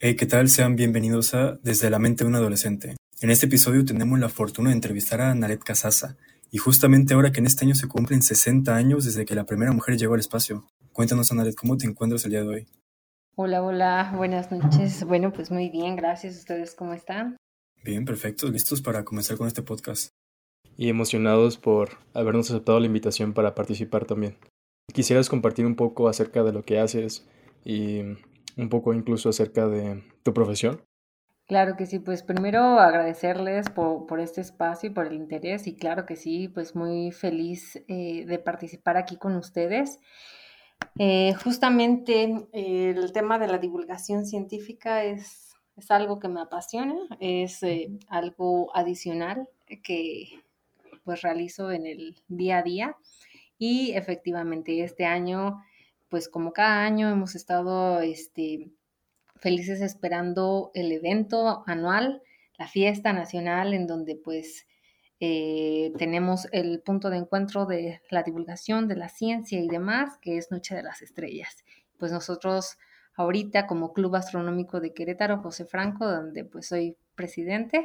Hey, ¿qué tal? Sean bienvenidos a Desde la mente de un adolescente. En este episodio tenemos la fortuna de entrevistar a Naret Casasa, y justamente ahora que en este año se cumplen 60 años desde que la primera mujer llegó al espacio. Cuéntanos, Naret, ¿cómo te encuentras el día de hoy? Hola, hola, buenas noches. Bueno, pues muy bien, gracias. ¿Ustedes cómo están? Bien, perfecto, listos para comenzar con este podcast. Y emocionados por habernos aceptado la invitación para participar también. ¿Quisieras compartir un poco acerca de lo que haces y un poco incluso acerca de tu profesión? Claro que sí, pues primero agradecerles por, este espacio y por el interés y claro que sí, pues muy feliz eh, de participar aquí con ustedes. Eh, justamente el tema de la divulgación científica es, es algo que me apasiona, es eh, algo adicional que pues realizo en el día a día y efectivamente este año pues como cada año hemos estado este, felices esperando el evento anual, la fiesta nacional, en donde pues eh, tenemos el punto de encuentro de la divulgación de la ciencia y demás, que es Noche de las Estrellas. Pues nosotros ahorita como Club Astronómico de Querétaro, José Franco, donde pues soy presidente,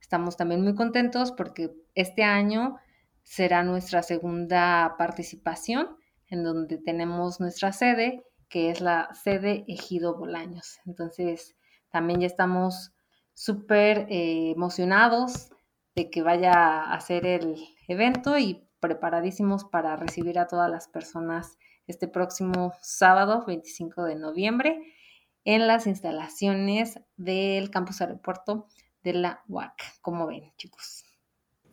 estamos también muy contentos porque este año será nuestra segunda participación en donde tenemos nuestra sede, que es la sede Ejido Bolaños. Entonces, también ya estamos súper eh, emocionados de que vaya a ser el evento y preparadísimos para recibir a todas las personas este próximo sábado, 25 de noviembre, en las instalaciones del campus aeropuerto de la UAC. Como ven, chicos.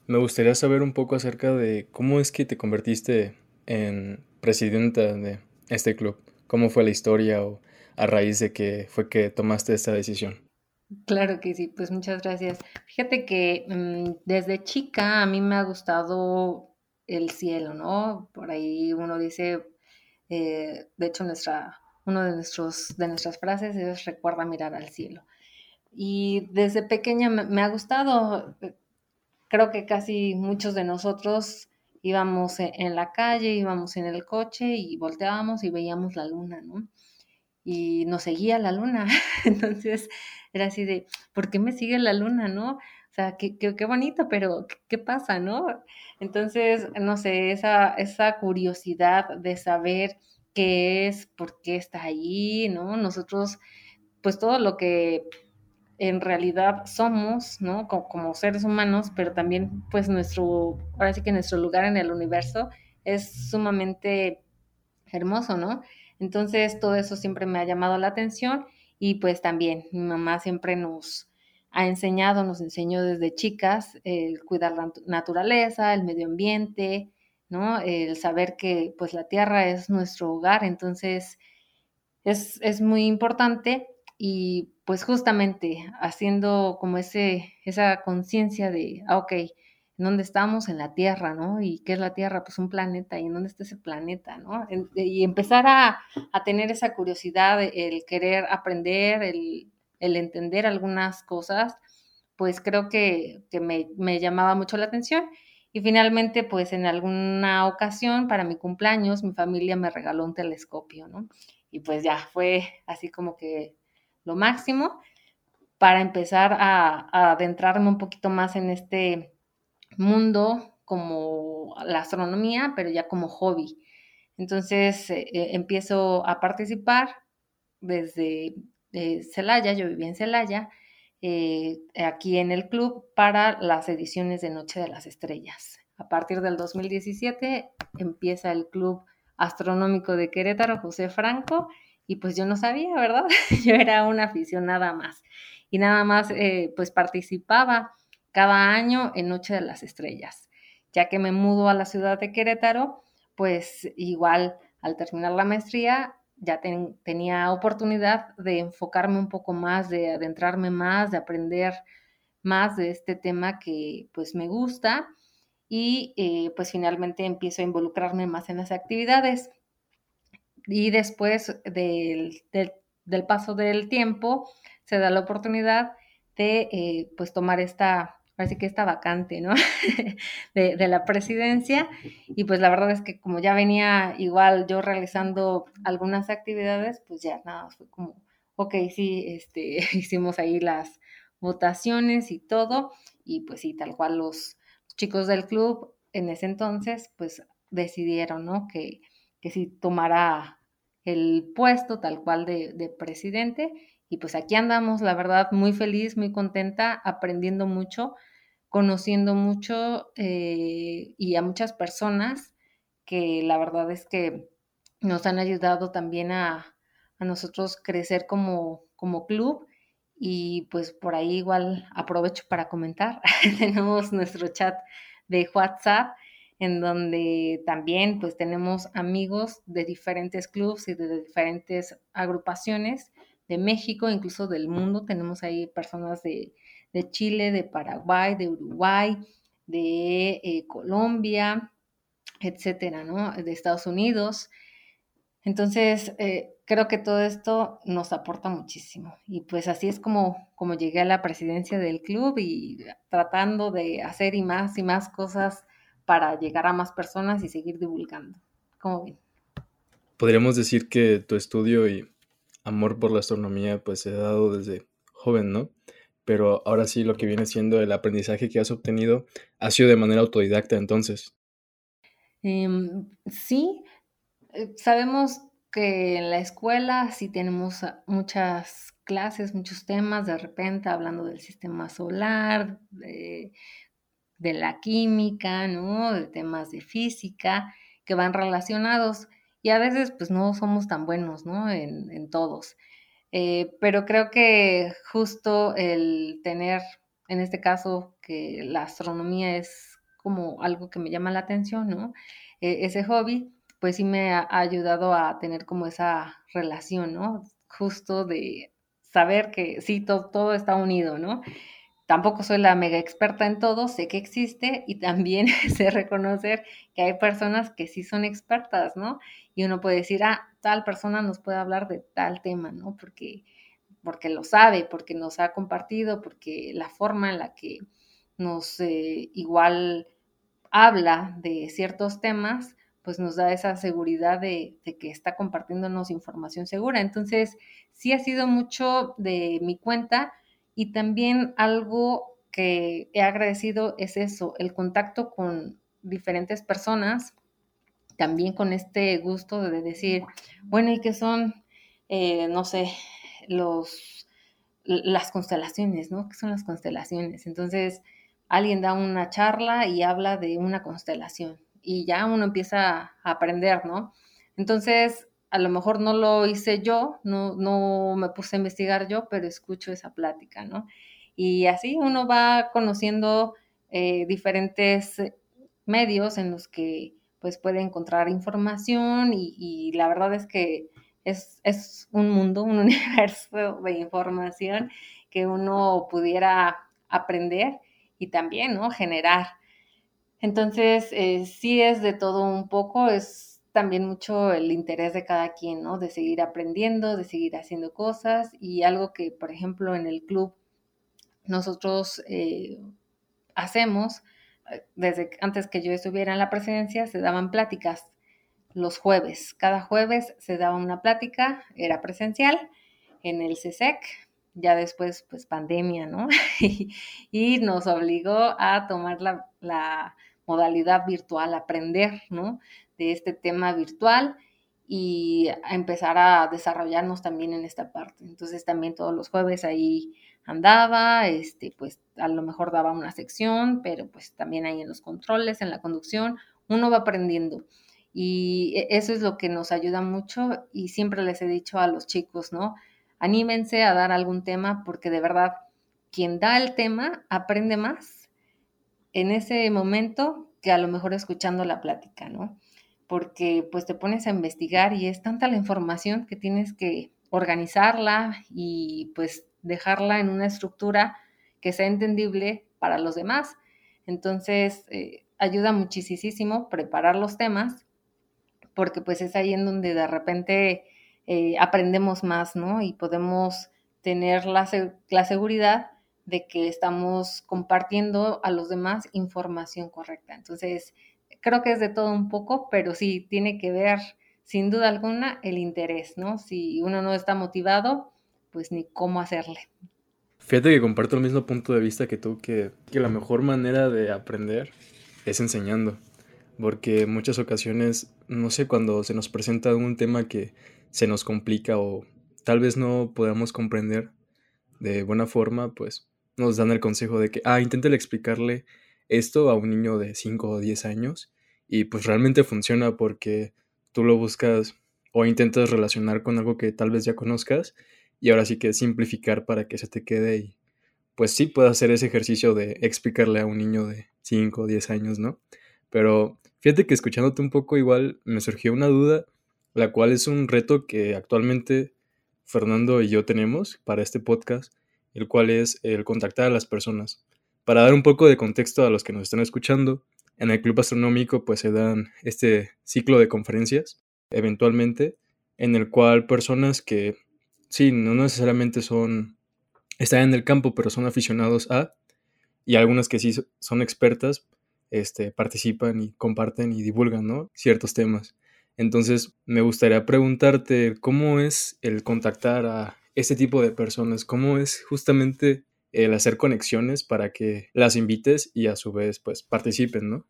Me gustaría saber un poco acerca de cómo es que te convertiste en presidenta de este club? ¿Cómo fue la historia o a raíz de que fue que tomaste esta decisión? Claro que sí, pues muchas gracias. Fíjate que mm, desde chica a mí me ha gustado el cielo, ¿no? Por ahí uno dice, eh, de hecho nuestra, uno de, nuestros, de nuestras frases es recuerda mirar al cielo. Y desde pequeña me ha gustado, creo que casi muchos de nosotros íbamos e, en la calle, íbamos en el coche y volteábamos y veíamos la luna, ¿no? Y nos seguía la luna. Entonces era así de, ¿por qué me sigue la luna, no? O sea, qué, qué, bonito, pero ¿qué pasa, no? Entonces, no sé, esa, esa curiosidad de saber qué es, por qué está ahí, ¿no? Nosotros, pues todo lo que en realidad somos, ¿no? Como, seres humanos, pero también pues nuestro, ahora sí que nuestro lugar en el universo es sumamente hermoso, ¿no? Entonces todo eso siempre me ha llamado la atención y pues también mi mamá siempre nos ha enseñado, nos enseñó desde chicas el cuidar la naturaleza, el medio ambiente, ¿no? El saber que pues la tierra es nuestro hogar, entonces es, es muy importante y pues justamente haciendo como ese, esa conciencia de, ah, ok, ¿en dónde estamos? En la Tierra, ¿no? ¿Y qué es la Tierra? Pues un planeta, ¿y en dónde está ese planeta, ¿no? Y empezar a, tener esa curiosidad, el querer aprender, el, entender algunas cosas, pues creo que, me, me llamaba mucho la atención. Y finalmente, pues en alguna ocasión, para mi cumpleaños, mi familia me regaló un telescopio, ¿no? Y pues ya fue así como que lo máximo para empezar a, adentrarme un poquito más en este mundo como la astronomía, pero ya como hobby. Entonces eh, eh, empiezo a participar desde eh, Celaya, yo vivía en Celaya, aquí en el club para las ediciones de Noche de las Estrellas. A partir del 2017 empieza el Club Astronómico de Querétaro, José Franco, y pues yo no sabía, ¿verdad? yo era una aficionada más y nada más eh, pues participaba cada año en Noche de las Estrellas. Ya que me mudo a la ciudad de Querétaro, pues igual al terminar la maestría ya tenía oportunidad de enfocarme un poco más, de adentrarme más, de aprender más de este tema que pues me gusta y eh, pues finalmente empiezo a involucrarme más en las actividades y después del, paso del tiempo se da la oportunidad de eh, pues tomar esta, así que esta vacante, ¿no? de, la presidencia y pues la verdad es que como ya venía igual yo realizando algunas actividades, pues ya nada, fue como, ok, sí, este, hicimos ahí las votaciones y todo, y pues sí, tal cual los chicos del club en ese entonces, pues decidieron, ¿no? Que, que sí tomara el puesto tal cual de, presidente. Y pues aquí andamos, la verdad, muy feliz, muy contenta, aprendiendo mucho, conociendo mucho eh, y a muchas personas que la verdad es que nos han ayudado también a, a nosotros crecer como, como club. Y pues por ahí igual aprovecho para comentar. Tenemos nuestro chat de WhatsApp en donde también pues tenemos amigos de diferentes clubes y de diferentes agrupaciones de México, incluso del mundo. Tenemos ahí personas de, Chile, de Paraguay, de Uruguay, de eh, Colombia, etcétera, ¿no? De Estados Unidos. Entonces, eh, creo que todo esto nos aporta muchísimo. Y pues así es como, como llegué a la presidencia del club y tratando de hacer y más y más cosas para llegar a más personas y seguir divulgando. ¿Cómo ven? Podríamos decir que tu estudio y amor por la astronomía pues se ha dado desde joven, ¿no? Pero ahora sí lo que viene siendo el aprendizaje que has obtenido ha sido de manera autodidacta entonces. Em, sí, eh, sabemos que en la escuela sí tenemos muchas clases, muchos temas, de repente hablando del sistema solar, de de la química, ¿no? De temas de física que van relacionados y a veces pues no somos tan buenos, ¿no? En, todos. Eh, pero creo que justo el tener, en este caso, que la astronomía es como algo que me llama la atención, ¿no? E, ese hobby, pues sí me ha ayudado a tener como esa relación, ¿no? Justo de saber que sí, todo está unido, ¿no? Tampoco soy la mega experta en todo, sé que existe y también sé reconocer que hay personas que sí son expertas, ¿no? Y uno puede decir, ah, tal persona nos puede hablar de tal tema, ¿no? Porque, porque lo sabe, porque nos ha compartido, porque la forma en la que nos eh, igual habla de ciertos temas, pues nos da esa seguridad de, de, que está compartiéndonos información segura. Entonces, sí ha sido mucho de mi cuenta y también algo que he agradecido es eso, el contacto con diferentes personas, también con este gusto de decir, bueno, ¿y qué son, eh, no sé, los, las constelaciones, ¿no? ¿Qué son las constelaciones? Entonces, alguien da una charla y habla de una constelación y ya uno empieza a aprender, ¿no? Entonces, a lo mejor no lo hice yo, no, no me puse a investigar yo, pero escucho esa plática, ¿no? Y así uno va conociendo eh, diferentes medios en los que pues puede encontrar información y, la verdad es que es, es, un mundo, un universo de información que uno pudiera aprender y también, ¿no? Generar. Entonces, eh, sí es de todo un poco, es también mucho el interés de cada quien, ¿no? De seguir aprendiendo, de seguir haciendo cosas y algo que, por ejemplo, en el club nosotros eh, hacemos, eh, desde antes que yo estuviera en la presidencia, se daban pláticas los jueves. Cada jueves se daba una plática, era presencial en el CSEC, e ya después, pues pandemia, ¿no? y, nos obligó a tomar la, la modalidad virtual, aprender, ¿no? de este tema virtual y a empezar a desarrollarnos también en esta parte. Entonces también todos los jueves ahí andaba, este, pues a lo mejor daba una sección, pero pues también ahí en los controles, en la conducción, uno va aprendiendo. Y e, eso es lo que nos ayuda mucho y siempre les he dicho a los chicos, ¿no? Anímense a dar algún tema porque de verdad quien da el tema aprende más en ese momento que a lo mejor escuchando la plática, ¿no? porque pues te pones a investigar y es tanta la información que tienes que organizarla y pues dejarla en una estructura que sea entendible para los demás. Entonces, eh, ayuda muchísimo preparar los temas, porque pues es ahí en donde de repente eh, aprendemos más, ¿no? Y podemos tener la, la seguridad de que estamos compartiendo a los demás información correcta. Entonces, creo que es de todo un poco, pero sí tiene que ver sin duda alguna el interés, ¿no? Si uno no está motivado, pues ni cómo hacerle. Fíjate que comparto el mismo punto de vista que tú, que, que la mejor manera de aprender es enseñando, porque muchas ocasiones, no sé, cuando se nos presenta un tema que se nos complica o tal vez no podamos comprender de buena forma, pues nos dan el consejo de que, ah, inténtale explicarle esto a un niño de 5 o 10 años y pues realmente funciona porque tú lo buscas o intentas relacionar con algo que tal vez ya conozcas y ahora sí que simplificar para que se te quede y pues sí puedes hacer ese ejercicio de explicarle a un niño de 5 o 10 años, ¿no? Pero fíjate que escuchándote un poco igual me surgió una duda, la cual es un reto que actualmente Fernando y yo tenemos para este podcast, el cual es el contactar a las personas. Para dar un poco de contexto a los que nos están escuchando, en el Club Astronómico pues se dan este ciclo de conferencias, eventualmente, en el cual personas que, sí, no necesariamente son, están en el campo, pero son aficionados a, y algunas que sí son expertas, este, participan y comparten y divulgan, ¿no? Ciertos temas. Entonces, me gustaría preguntarte cómo es el contactar a este tipo de personas, cómo es justamente el hacer conexiones para que las invites y a su vez pues participen, ¿no?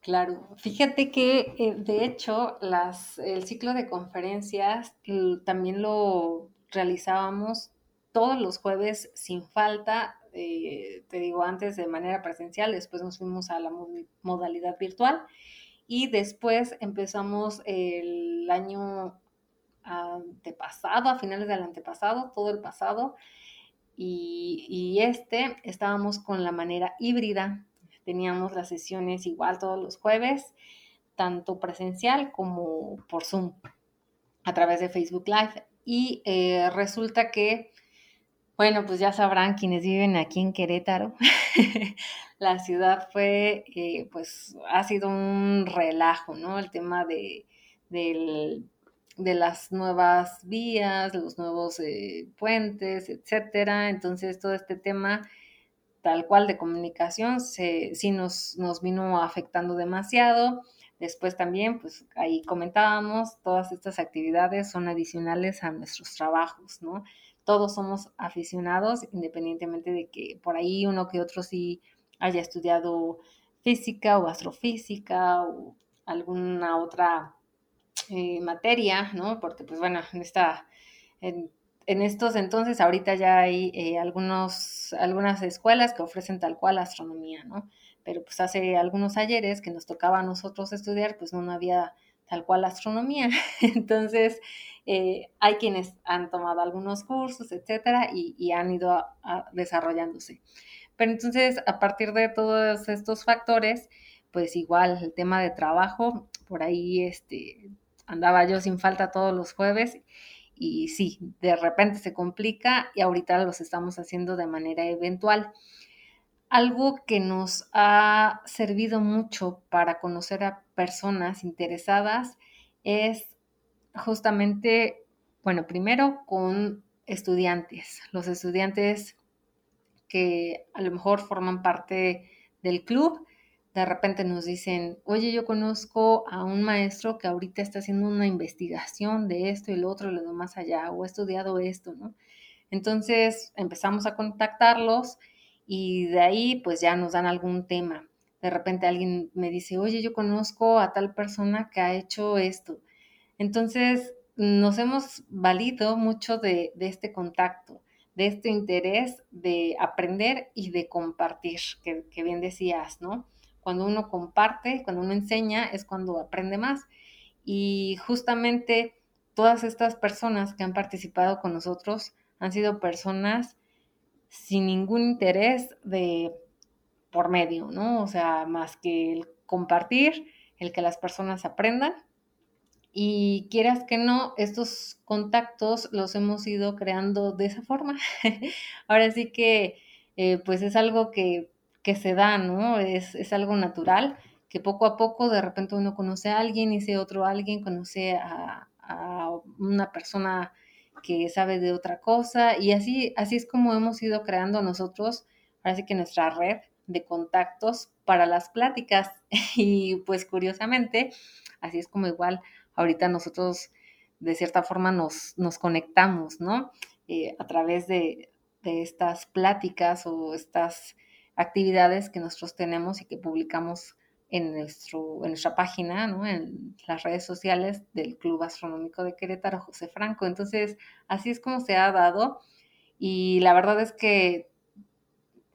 Claro, fíjate que eh, de hecho las, el ciclo de conferencias también lo realizábamos todos los jueves sin falta, eh, te digo antes de manera presencial, después nos fuimos a la modalidad virtual y después empezamos el año antepasado, a finales del antepasado, todo el pasado, y, este estábamos con la manera híbrida. Teníamos las sesiones igual todos los jueves, tanto presencial como por Zoom, a través de Facebook Live. Y eh, resulta que, bueno, pues ya sabrán quienes viven aquí en Querétaro, la ciudad fue, eh, pues ha sido un relajo, ¿no? El tema de, del de las nuevas vías, los nuevos eh, puentes, etcétera. Entonces, todo este tema tal cual de comunicación se, sí nos, nos vino afectando demasiado. Después también, pues ahí comentábamos, todas estas actividades son adicionales a nuestros trabajos, ¿no? Todos somos aficionados, independientemente de que por ahí uno que otro sí haya estudiado física o astrofísica o alguna otra eh, materia, ¿no? Porque, pues bueno, en esta, en, estos entonces, ahorita ya hay eh, algunos, algunas escuelas que ofrecen tal cual astronomía, ¿no? Pero pues hace algunos ayeres que nos tocaba a nosotros estudiar, pues no, había tal cual astronomía. Entonces, eh, hay quienes han tomado algunos cursos, etcétera, y, han ido desarrollándose. Pero entonces, a partir de todos estos factores, pues igual el tema de trabajo, por ahí este, andaba yo sin falta todos los jueves y sí, de repente se complica y ahorita los estamos haciendo de manera eventual. Algo que nos ha servido mucho para conocer a personas interesadas es justamente, bueno, primero con estudiantes, los estudiantes que a lo mejor forman parte del club de repente nos dicen, oye, yo conozco a un maestro que ahorita está haciendo una investigación de esto y lo otro, lo demás allá, o he estudiado esto, ¿no? Entonces empezamos a contactarlos y de ahí pues ya nos dan algún tema. De repente alguien me dice, oye, yo conozco a tal persona que ha hecho esto. Entonces nos hemos valido mucho de, este contacto, de este interés de aprender y de compartir, que bien decías, ¿no? Cuando uno comparte, cuando uno enseña, es cuando aprende más. Y justamente todas estas personas que han participado con nosotros han sido personas sin ningún interés de por medio, ¿no? O sea, más que el compartir, el que las personas aprendan. Y quieras que no, estos contactos los hemos ido creando de esa forma. Ahora sí que, eh, pues es algo que que se da, ¿no? Es, es, algo natural, que poco a poco de repente uno conoce a alguien y ese otro alguien conoce a, a una persona que sabe de otra cosa y así, así es como hemos ido creando nosotros, parece que nuestra red de contactos para las pláticas y pues curiosamente, así es como igual ahorita nosotros de cierta forma nos, nos conectamos, ¿no? eh, a través de, de estas pláticas o estas actividades que nosotros tenemos y que publicamos en, nuestro, en nuestra página, ¿no? en las redes sociales del Club Astronómico de Querétaro, José Franco. Entonces, así es como se ha dado y la verdad es que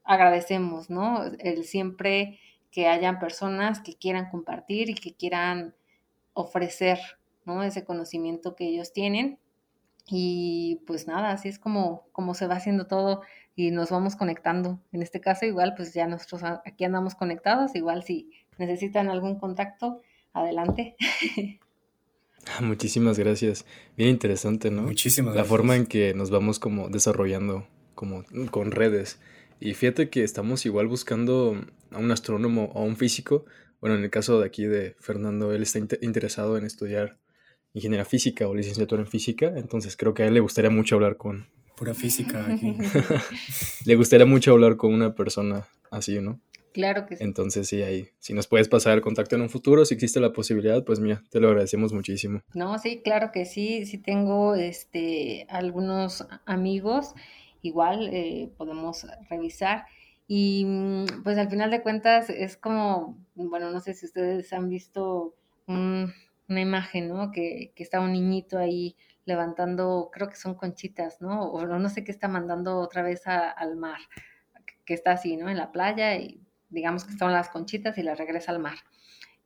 agradecemos, ¿no? El siempre que hayan personas que quieran compartir y que quieran ofrecer, ¿no? Ese conocimiento que ellos tienen. Y pues nada, así es como, como se va haciendo todo y nos vamos conectando. En este caso igual, pues ya nosotros aquí andamos conectados, igual si necesitan algún contacto, adelante. Muchísimas gracias. Bien interesante, ¿no? Muchísimas gracias. La forma en que nos vamos como desarrollando como con redes. Y fíjate que estamos igual buscando a un astrónomo o a un físico. Bueno, en el caso de aquí de Fernando, él está interesado en estudiar ingeniería física o licenciatura en física, entonces creo que a él le gustaría mucho hablar con... Pura física aquí. le gustaría mucho hablar con una persona así, ¿no? Claro que sí. Entonces, sí, ahí, si nos puedes pasar el contacto en un futuro, si existe la posibilidad, pues mira, te lo agradecemos muchísimo. No, sí, claro que sí, sí tengo este, algunos amigos, igual eh, podemos revisar. Y mm, pues al final de cuentas es como, bueno, no sé si ustedes han visto una imagen, ¿no? Que, que está un niñito ahí levantando, creo que son conchitas, ¿no? O no sé qué está mandando otra vez al mar, que está así, ¿no? En la playa y digamos que están las conchitas y las regresa al mar.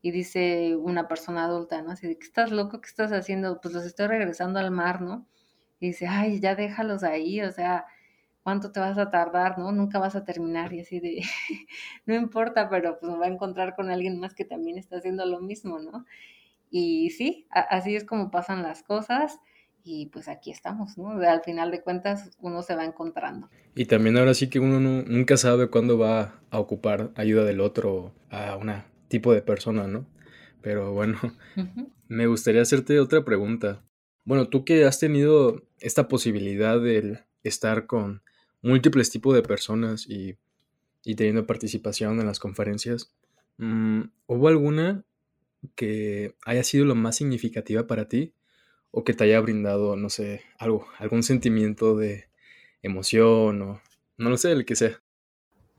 Y dice una persona adulta, ¿no? Así de, ¿qué estás loco? ¿Qué estás haciendo? Pues los estoy regresando al mar, ¿no? Y dice, ay, ya déjalos ahí, o sea, ¿cuánto te vas a tardar, no? Nunca vas a terminar. Y así de, no importa, pero pues me va a encontrar con alguien más que también está haciendo lo mismo, ¿no? Y sí, así es como pasan las cosas y pues aquí estamos, ¿no? Al final de cuentas uno se va encontrando. Y también ahora sí que uno nunca sabe cuándo va a ocupar ayuda del otro a un tipo de persona, ¿no? Pero bueno, me gustaría hacerte otra pregunta. Bueno, tú que has tenido esta posibilidad de estar con múltiples tipos de personas y, y teniendo participación en las conferencias, mm, ¿hubo alguna que haya sido lo más significativa para ti? O que te haya brindado, no sé, algo, algún sentimiento de emoción o no lo sé, el que sea.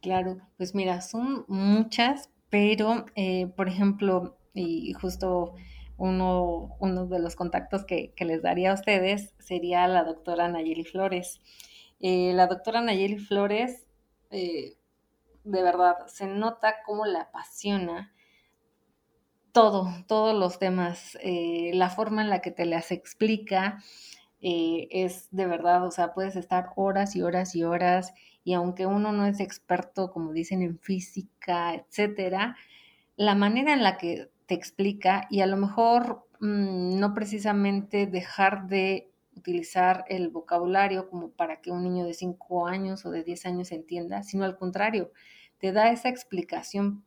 Claro, pues mira, son muchas, pero eh, por ejemplo, y justo uno, uno de los contactos que, les daría a ustedes sería la doctora Nayeli Flores. Eh, la doctora Nayeli Flores, eh, de verdad, se nota cómo la apasiona todo, todos los temas, eh, la forma en la que te las explica eh, es de verdad, o sea, puedes estar horas y horas y horas y aunque uno no es experto, como dicen, en física, etcétera, la manera en la que te explica y a lo mejor mm, no precisamente dejar de utilizar el vocabulario como para que un niño de 5 años o de 10 años entienda, sino al contrario, te da esa explicación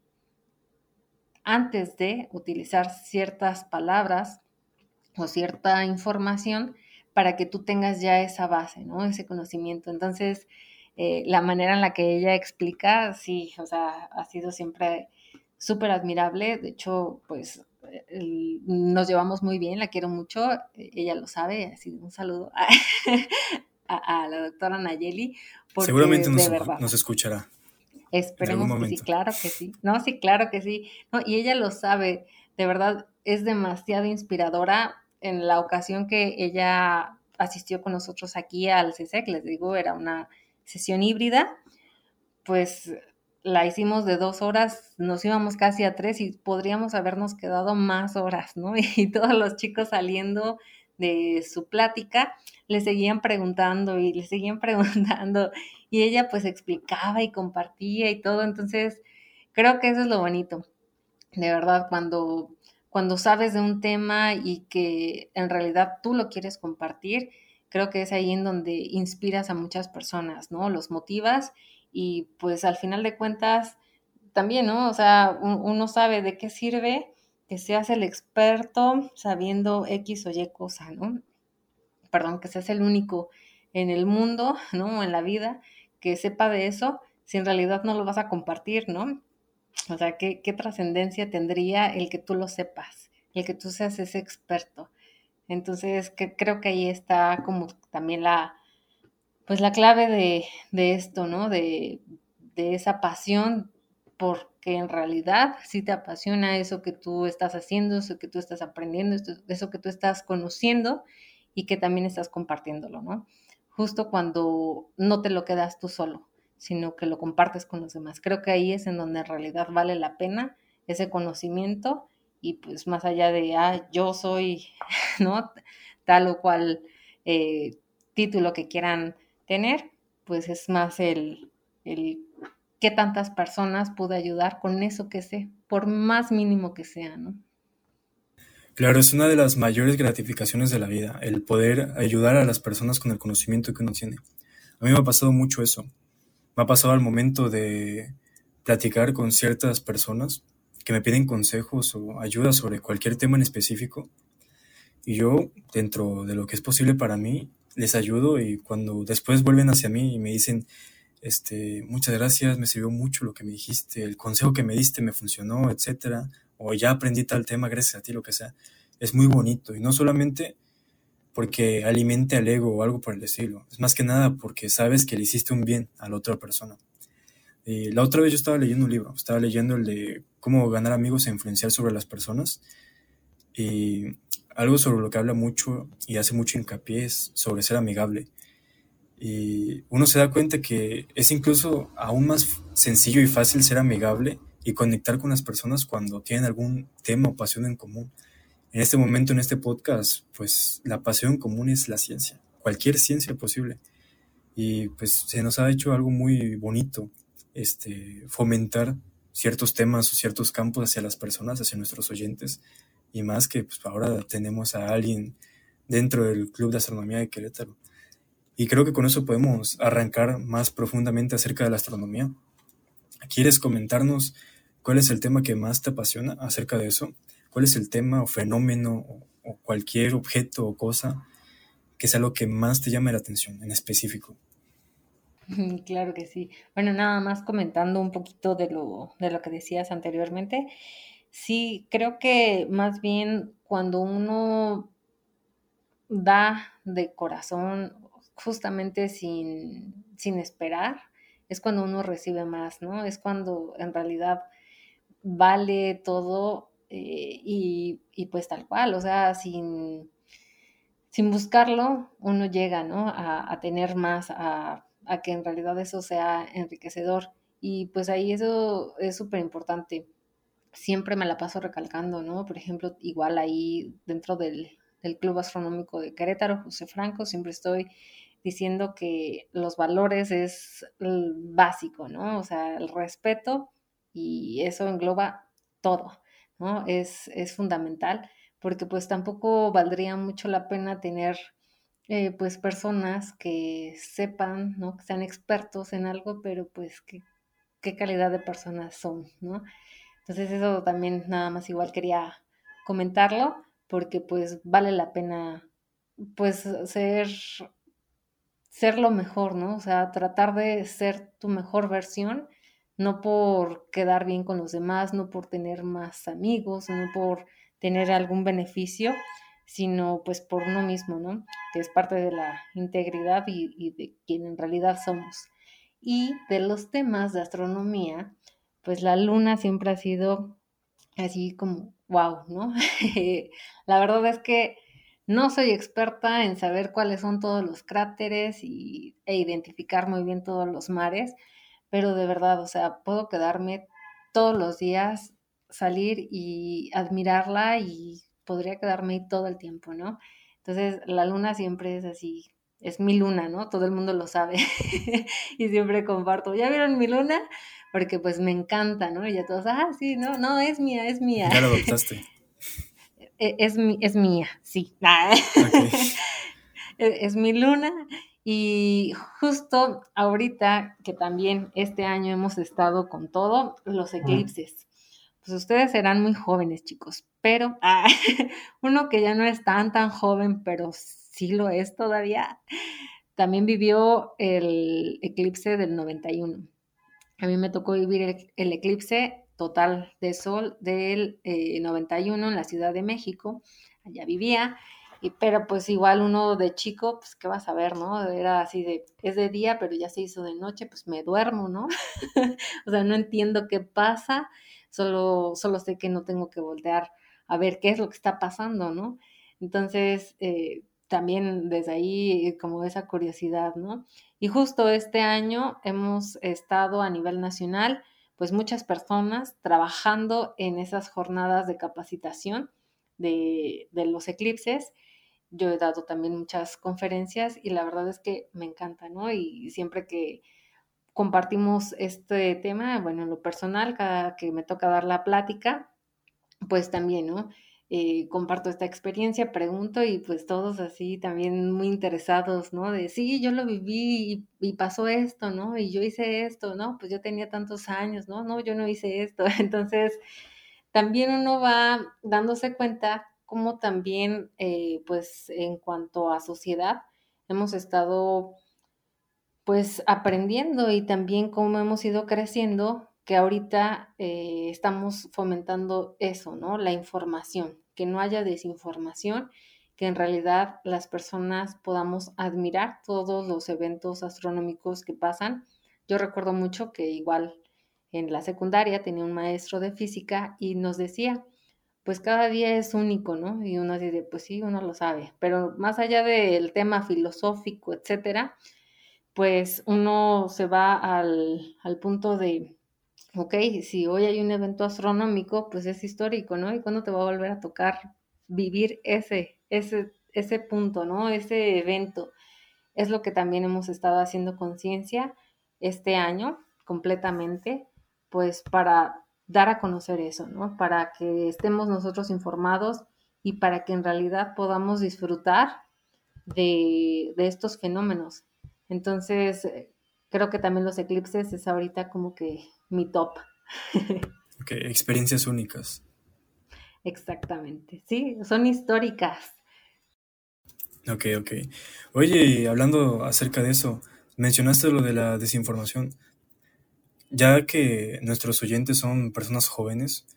antes de utilizar ciertas palabras o cierta información para que tú tengas ya esa base, ¿no? Ese conocimiento. Entonces, eh, la manera en la que ella explica, sí, o sea, ha sido siempre súper admirable. De hecho, pues nos llevamos muy bien, la quiero mucho, ella lo sabe, así un saludo a, la doctora Nayeli. Seguramente nos escuchará. Esperemos que sí, claro que sí. No, sí, claro que sí. No, y ella lo sabe, de verdad es demasiado inspiradora. En la ocasión que ella asistió con nosotros aquí al CSEC, les digo, era una sesión híbrida, pues la hicimos de dos horas, nos íbamos casi a tres y podríamos habernos quedado más horas, ¿no? Y todos los chicos saliendo de su plática, le seguían preguntando y le seguían preguntando y ella pues explicaba y compartía y todo, entonces creo que eso es lo bonito, de verdad, cuando, cuando sabes de un tema y que en realidad tú lo quieres compartir, creo que es ahí en donde inspiras a muchas personas, ¿no? Los motivas y pues al final de cuentas también, ¿no? O sea, uno sabe de qué sirve que seas el experto sabiendo X o Y cosa, ¿no? Perdón, que seas el único en el mundo, ¿no? En la vida que sepa de eso si en realidad no lo vas a compartir, ¿no? O sea, ¿qué, qué trascendencia tendría el que tú lo sepas, el que tú seas ese experto? Entonces, que, creo que ahí está como también la, pues la clave de, de esto, ¿no? De, de esa pasión porque en realidad sí te apasiona eso que tú estás haciendo, eso que tú estás aprendiendo, eso que tú estás conociendo y que también estás compartiéndolo, ¿no? Justo cuando no te lo quedas tú solo, sino que lo compartes con los demás. Creo que ahí es en donde en realidad vale la pena ese conocimiento y pues más allá de, ah, yo soy, ¿no? Tal o cual eh, título que quieran tener, pues es más el, el qué tantas personas pude ayudar con eso que sé, por más mínimo que sea, ¿no? Claro, es una de las mayores gratificaciones de la vida, el poder ayudar a las personas con el conocimiento que uno tiene. A mí me ha pasado mucho eso. Me ha pasado al momento de platicar con ciertas personas que me piden consejos o ayuda sobre cualquier tema en específico. Y yo, dentro de lo que es posible para mí, les ayudo y cuando después vuelven hacia mí y me dicen, este, muchas gracias, me sirvió mucho lo que me dijiste, el consejo que me diste me funcionó, etcétera, o ya aprendí tal tema gracias a ti, lo que sea. Es muy bonito y no solamente porque alimente al ego o algo por el estilo, es más que nada porque sabes que le hiciste un bien a la otra persona. Y la otra vez yo estaba leyendo un libro, estaba leyendo el de cómo ganar amigos e influenciar sobre las personas y algo sobre lo que habla mucho y hace mucho hincapié es sobre ser amigable y uno se da cuenta que es incluso aún más sencillo y fácil ser amigable y conectar con las personas cuando tienen algún tema o pasión en común. En este momento, en este podcast, pues la pasión común es la ciencia, cualquier ciencia posible. Y pues se nos ha hecho algo muy bonito, este, fomentar ciertos temas o ciertos campos hacia las personas, hacia nuestros oyentes. Y más que pues, ahora tenemos a alguien dentro del Club de Astronomía de Querétaro y creo que con eso podemos arrancar más profundamente acerca de la astronomía. ¿Quieres comentarnos cuál es el tema que más te apasiona acerca de eso? ¿Cuál es el tema o fenómeno o, cualquier objeto o cosa que sea lo que más te llame la atención en específico? Claro que sí. Bueno, nada más comentando un poquito de lo, de lo que decías anteriormente. Sí, creo que más bien cuando uno da de corazón justamente sin, sin esperar, es cuando uno recibe más, ¿no? Es cuando en realidad vale todo eh, y, y, pues tal cual, o sea, sin, sin buscarlo, uno llega, ¿no? A, a tener más, a, a, que en realidad eso sea enriquecedor. Y pues ahí eso es súper importante. Siempre me la paso recalcando, ¿no? Por ejemplo, igual ahí dentro del, del Club Astronómico de Querétaro, José Franco, siempre estoy diciendo que los valores es básico, ¿no? O sea, el respeto y eso engloba todo, ¿no? Es, es fundamental porque pues tampoco valdría mucho la pena tener eh, pues personas que sepan, ¿no? Que sean expertos en algo, pero pues qué, calidad de personas son, ¿no? Entonces eso también nada más igual quería comentarlo porque pues vale la pena pues ser ser lo mejor, ¿no? O sea, tratar de ser tu mejor versión, no por quedar bien con los demás, no por tener más amigos, no por tener algún beneficio, sino pues por uno mismo, ¿no? Que es parte de la integridad y, de quien en realidad somos. Y de los temas de astronomía, pues la luna siempre ha sido así como, wow, ¿no? la verdad es que no soy experta en saber cuáles son todos los cráteres y, e identificar muy bien todos los mares, pero de verdad, o sea, puedo quedarme todos los días, salir y admirarla y podría quedarme ahí todo el tiempo, ¿no? Entonces, la luna siempre es así, es mi luna, ¿no? Todo el mundo lo sabe y siempre comparto, ¿ya vieron mi luna? Porque pues me encanta, ¿no? Y ya todos, ah, sí, no, no, es mía, es mía. Ya lo adoptaste. E, es, es mía, sí. E, es, mi luna. Y justo ahorita, que también este año hemos estado con todo, los eclipses. Pues ustedes serán muy jóvenes, chicos, pero ah, uno que ya no es tan, tan joven, pero sí lo es todavía, también vivió el eclipse del 91. A mí me tocó vivir el eclipse total de sol del 91 eh, en la Ciudad de México. Allá vivía. Pero pues igual uno de chico, pues qué vas a ver, ¿no? Era así de, es de día, pero ya se hizo de noche, pues me duermo, ¿no? o sea, no entiendo qué pasa, solo, solo sé que no tengo que voltear a ver qué es lo que está pasando, ¿no? Entonces, eh, también desde ahí eh, como esa curiosidad, ¿no? Y justo este año hemos estado a nivel nacional, pues muchas personas trabajando en esas jornadas de capacitación de, de los eclipses. Yo he dado también muchas conferencias y la verdad es que me encanta, ¿no? Y siempre que compartimos este tema, bueno, en lo personal, cada que me toca dar la plática, pues también, ¿no? Eh, comparto esta experiencia, pregunto y pues todos así también muy interesados, ¿no? De sí, yo lo viví y, pasó esto, ¿no? Y yo hice esto, ¿no? Pues yo tenía tantos años, ¿no? No, yo no hice esto. Entonces, también uno va dándose cuenta cómo también, eh, pues en cuanto a sociedad, hemos estado pues aprendiendo y también cómo hemos ido creciendo, que ahorita eh, estamos fomentando eso, ¿no? La información, que no haya desinformación, que en realidad las personas podamos admirar todos los eventos astronómicos que pasan. Yo recuerdo mucho que igual en la secundaria tenía un maestro de física y nos decía, pues cada día es único, ¿no? Y uno dice, pues sí, uno lo sabe, pero más allá del tema filosófico, etcétera, pues uno se va al, al punto de, ok, si hoy hay un evento astronómico, pues es histórico, ¿no? ¿Y cuándo te va a volver a tocar vivir ese, ese, ese punto, ¿no? Ese evento. Es lo que también hemos estado haciendo conciencia este año completamente pues para dar a conocer eso, ¿no? Para que estemos nosotros informados y para que en realidad podamos disfrutar de, estos fenómenos. Entonces, creo que también los eclipses es ahorita como que mi top. Ok, experiencias únicas. Exactamente, sí, son históricas. Ok, ok. Oye, hablando acerca de eso, mencionaste lo de la desinformación. Ya que nuestros oyentes son personas jóvenes,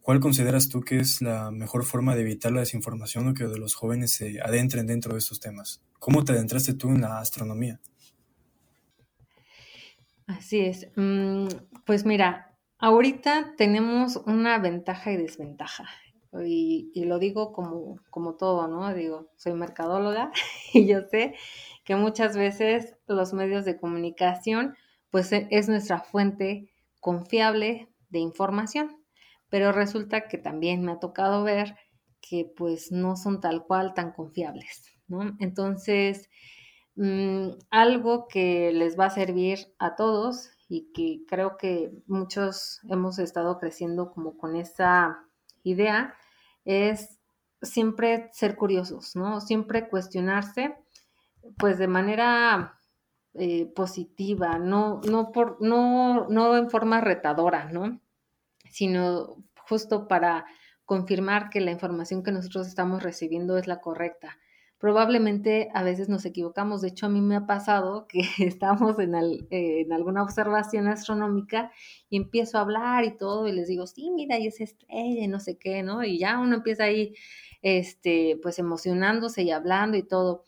¿cuál consideras tú que es la mejor forma de evitar la desinformación o que los jóvenes se adentren dentro de estos temas? ¿Cómo te adentraste tú en la astronomía? Así es. Mm, pues mira, ahorita tenemos una ventaja y desventaja. Y, y, lo digo como, como todo, ¿no? Digo, soy mercadóloga y yo sé que muchas veces los medios de comunicación pues e, es nuestra fuente confiable de información. Pero resulta que también me ha tocado ver que pues no son tal cual tan confiables, ¿no? Entonces, mm, algo que les va a servir a todos y que creo que muchos hemos estado creciendo como con esa idea es siempre ser curiosos, ¿no? Siempre cuestionarse, pues de manera eh, positiva, no, no, por, no, no en forma retadora, ¿no? Sino justo para confirmar que la información que nosotros estamos recibiendo es la correcta. Probablemente a veces nos equivocamos, de hecho a mí me ha pasado que estamos en, en alguna observación astronómica y empiezo a hablar y todo y les digo, sí, mira, y esa estrella y no sé qué, ¿no? Y ya uno empieza ahí, este, pues emocionándose y hablando y todo.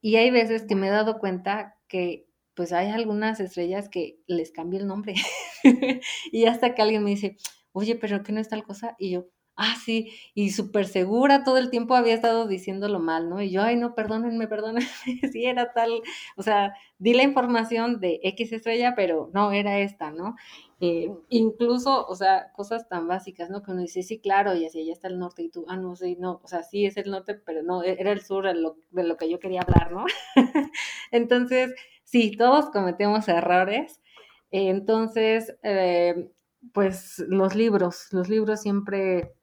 Y hay veces que me he dado cuenta que pues hay algunas estrellas que les cambia el nombre. y hasta que alguien me dice, oye, pero ¿qué no es tal cosa? Y yo, ah, sí, y súper segura todo el tiempo había estado diciéndolo mal, ¿no? Y yo, ay, no, perdónenme, perdónenme, sí era tal, o sea, di la información de X estrella, pero no, era esta, ¿no? Eh, incluso, o sea, cosas tan básicas, ¿no? Que uno dice, sí, claro, y así, allá está el norte, y tú, ah, no, sí, no, o sea, sí es el norte, pero no, e-, era el sur de lo, que yo quería hablar, ¿no? entonces, sí, todos cometemos errores. entonces, eh, pues los libros, los libros siempre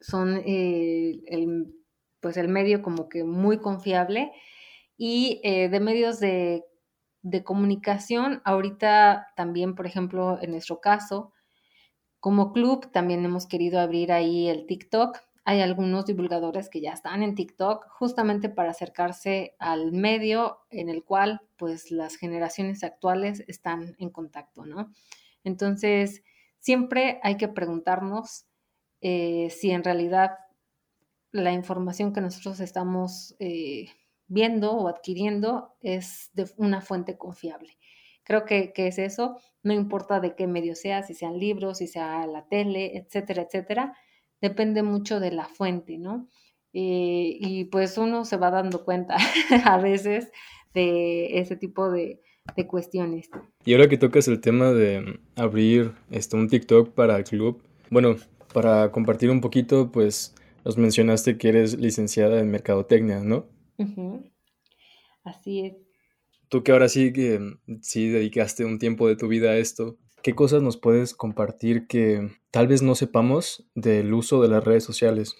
son eh, el, pues el medio como que muy confiable y de medios de, de, comunicación, ahorita también, por ejemplo, en nuestro caso, como club también hemos querido abrir ahí el TikTok. Hay algunos divulgadores que ya están en TikTok justamente para acercarse al medio en el cual pues las generaciones actuales están en contacto, ¿no? Entonces, siempre hay que preguntarnos eh, si en realidad la información que nosotros estamos eh, viendo o adquiriendo es de una fuente confiable. Creo que, es eso, no importa de qué medio sea, si sean libros, si sea la tele, etcétera, etcétera, depende mucho de la fuente, ¿no? Eh, y pues uno se va dando cuenta a veces de ese tipo de, cuestiones. Y ahora que tocas el tema de abrir este, un TikTok para el club, bueno, para compartir un poquito, pues nos mencionaste que eres licenciada en Mercadotecnia, ¿no? Así es. Tú que ahora sí que sí dedicaste un tiempo de tu vida a esto, ¿qué cosas nos puedes compartir que tal vez no sepamos del uso de las redes sociales?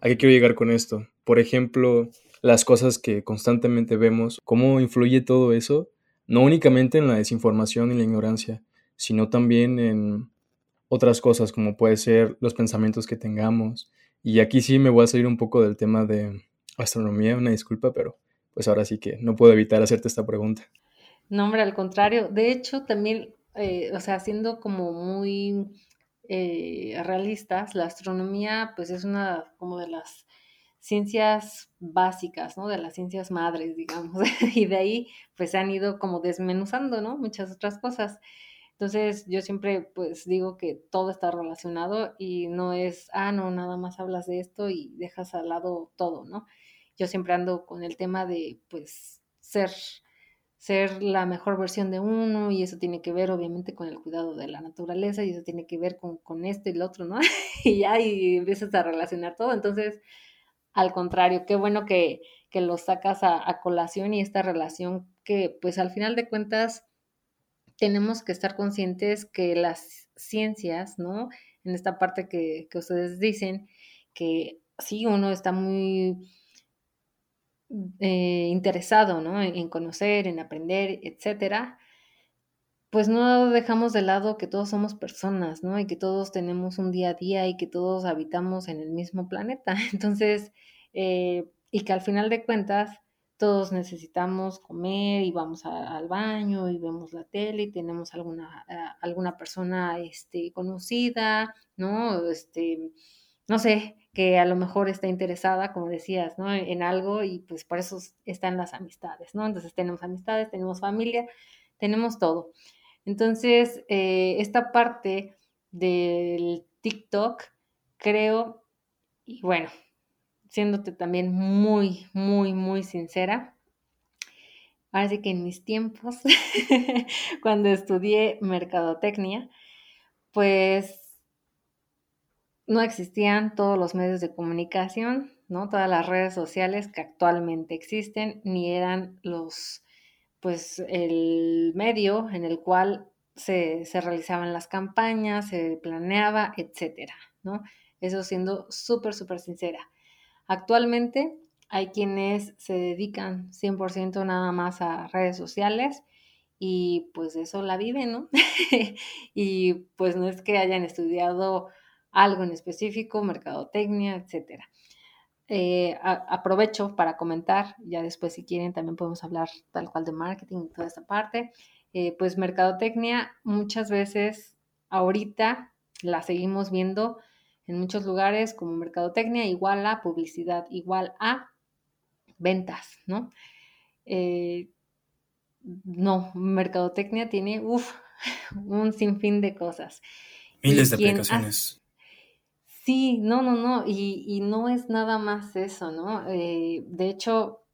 ¿A qué quiero llegar con esto? Por ejemplo, las cosas que constantemente vemos, cómo influye todo eso, no únicamente en la desinformación y la ignorancia, sino también en otras cosas como puede ser los pensamientos que tengamos. Y aquí sí me voy a salir un poco del tema de astronomía, una disculpa, pero pues ahora sí que no puedo evitar hacerte esta pregunta. No, hombre, al contrario. De hecho, también, eh, o sea, siendo como muy eh, realistas, la astronomía pues es una como de las ciencias básicas, ¿no? De las ciencias madres, digamos. y de ahí pues se han ido como desmenuzando, ¿no? Muchas otras cosas. Entonces yo siempre pues digo que todo está relacionado y no es, ah, no, nada más hablas de esto y dejas al lado todo, ¿no? Yo siempre ando con el tema de pues ser ser la mejor versión de uno y eso tiene que ver obviamente con el cuidado de la naturaleza y eso tiene que ver con, con esto y lo otro, ¿no? y ya y empiezas a relacionar todo. Entonces, al contrario, qué bueno que, que lo sacas a, a, colación y esta relación que pues al final de cuentas tenemos que estar conscientes que las ciencias, ¿no? En esta parte que, que ustedes dicen, que sí, uno está muy eh, interesado ¿no? en, conocer, en aprender, etcétera, pues no dejamos de lado que todos somos personas, ¿no? Y que todos tenemos un día a día y que todos habitamos en el mismo planeta. Entonces, eh, y que al final de cuentas, todos necesitamos comer y vamos al baño y vemos la tele y tenemos alguna, alguna persona este, conocida, ¿no? Este, no sé, que a lo mejor está interesada, como decías, ¿no? En algo y pues por eso están las amistades, ¿no? Entonces tenemos amistades, tenemos familia, tenemos todo. Entonces, eh, esta parte del TikTok, creo, y bueno, siéndote también muy, muy, muy sincera, ahora sí que en mis tiempos, cuando estudié mercadotecnia, pues no existían todos los medios de comunicación, ¿no? Todas las redes sociales que actualmente existen, ni eran los, pues, el medio en el cual se, realizaban las campañas, se planeaba, etcétera, ¿no? Eso siendo súper, súper sincera. Actualmente hay quienes se dedican 100% nada más a redes sociales y pues eso la viven, ¿no? y pues no es que hayan estudiado algo en específico, mercadotecnia, etcétera. Eh, aprovecho para comentar, ya después si quieren también podemos hablar tal cual de marketing y toda esta parte. Eh, pues mercadotecnia muchas veces ahorita la seguimos viendo en muchos lugares como mercadotecnia igual a publicidad, igual a ventas, ¿no? Eh, no, mercadotecnia tiene un sinfín de cosas. Miles de aplicaciones. Sí, no, no, no, y, no es nada más eso, ¿no? Eh, de hecho,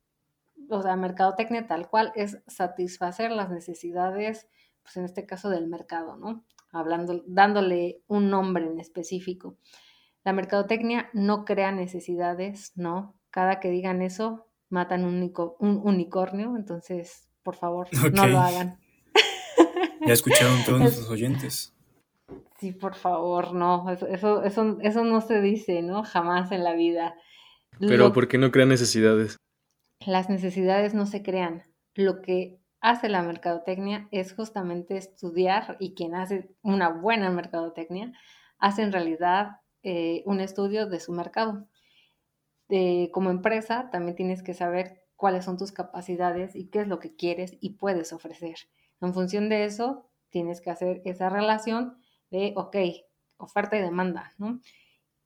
o sea, mercadotecnia tal cual es satisfacer las necesidades, pues en este caso del mercado, ¿no? Hablando, dándole un nombre en específico. La mercadotecnia no crea necesidades, ¿no? Cada que digan eso, matan un, un unicornio, entonces, por favor, no lo hagan. Ya escucharon todos nuestros oyentes. Sí, por favor, no, eso, eso, eso, no se dice, ¿no? Jamás en la vida. Pero ¿por qué no crean necesidades? Las necesidades no se crean. Lo que hace la mercadotecnia es justamente estudiar y quien hace una buena mercadotecnia hace en realidad eh, un estudio de su mercado. como empresa también tienes que saber cuáles son tus capacidades y qué es lo que quieres y puedes ofrecer. En función de eso, tienes que hacer esa relación de, ok, oferta y demanda, ¿no?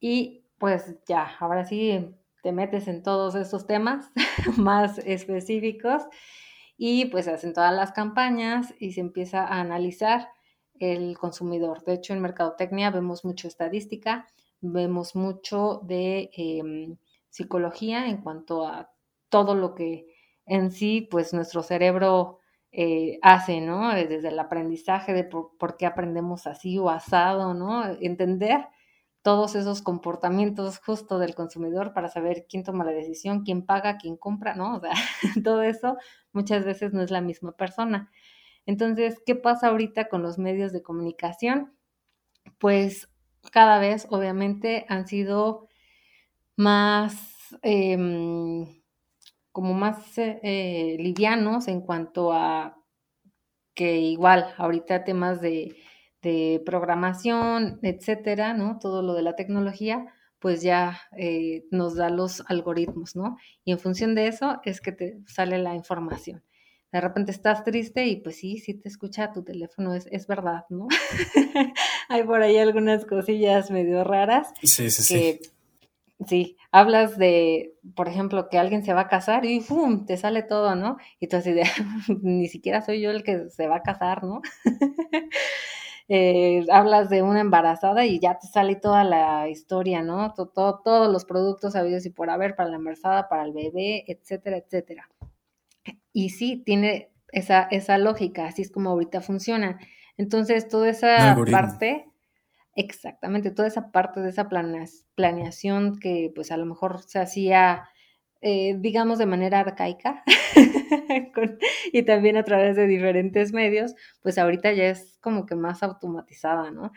Y pues ya, ahora sí te metes en todos estos temas más específicos y pues hacen todas las campañas y se empieza a analizar el consumidor. De hecho, en Mercadotecnia vemos mucho estadística, vemos mucho de em, psicología en cuanto a todo lo que en sí, pues nuestro cerebro eh, hace, ¿no? Desde el aprendizaje de por, por, qué aprendemos así o asado, ¿no? Entender todos esos comportamientos justo del consumidor para saber quién toma la decisión, quién paga, quién compra, ¿no? O sea, todo eso muchas veces no es la misma persona. Entonces, ¿qué pasa ahorita con los medios de comunicación? Pues cada vez, obviamente, han sido más, em, como más eh, livianos en cuanto a que igual, ahorita temas de, de programación, etcétera, ¿no? Todo lo de la tecnología, pues ya eh, nos da los algoritmos, ¿no? Y en función de eso es que te sale la información de repente estás triste y pues sí, sí te escucha tu teléfono, es, es verdad, ¿no? Hay por ahí algunas cosillas medio raras. Sí, sí, sí. Sí, hablas de, por ejemplo, que alguien se va a casar y ¡pum! te sale todo, ¿no? Y tú así de, ni siquiera soy yo el que se va a casar, ¿no? Eh, hablas de una embarazada y ya te sale toda la historia, ¿no? Todo, todos los productos habidos y por haber para la embarazada, para el bebé, etcétera, etcétera. Y sí, tiene esa, esa lógica, así es como ahorita funciona. Entonces, toda esa parte, exactamente, toda esa parte de esa planeación que pues a lo mejor se hacía, eh, digamos, de manera arcaica y también a través de diferentes medios, pues ahorita ya es como que más automatizada, ¿no?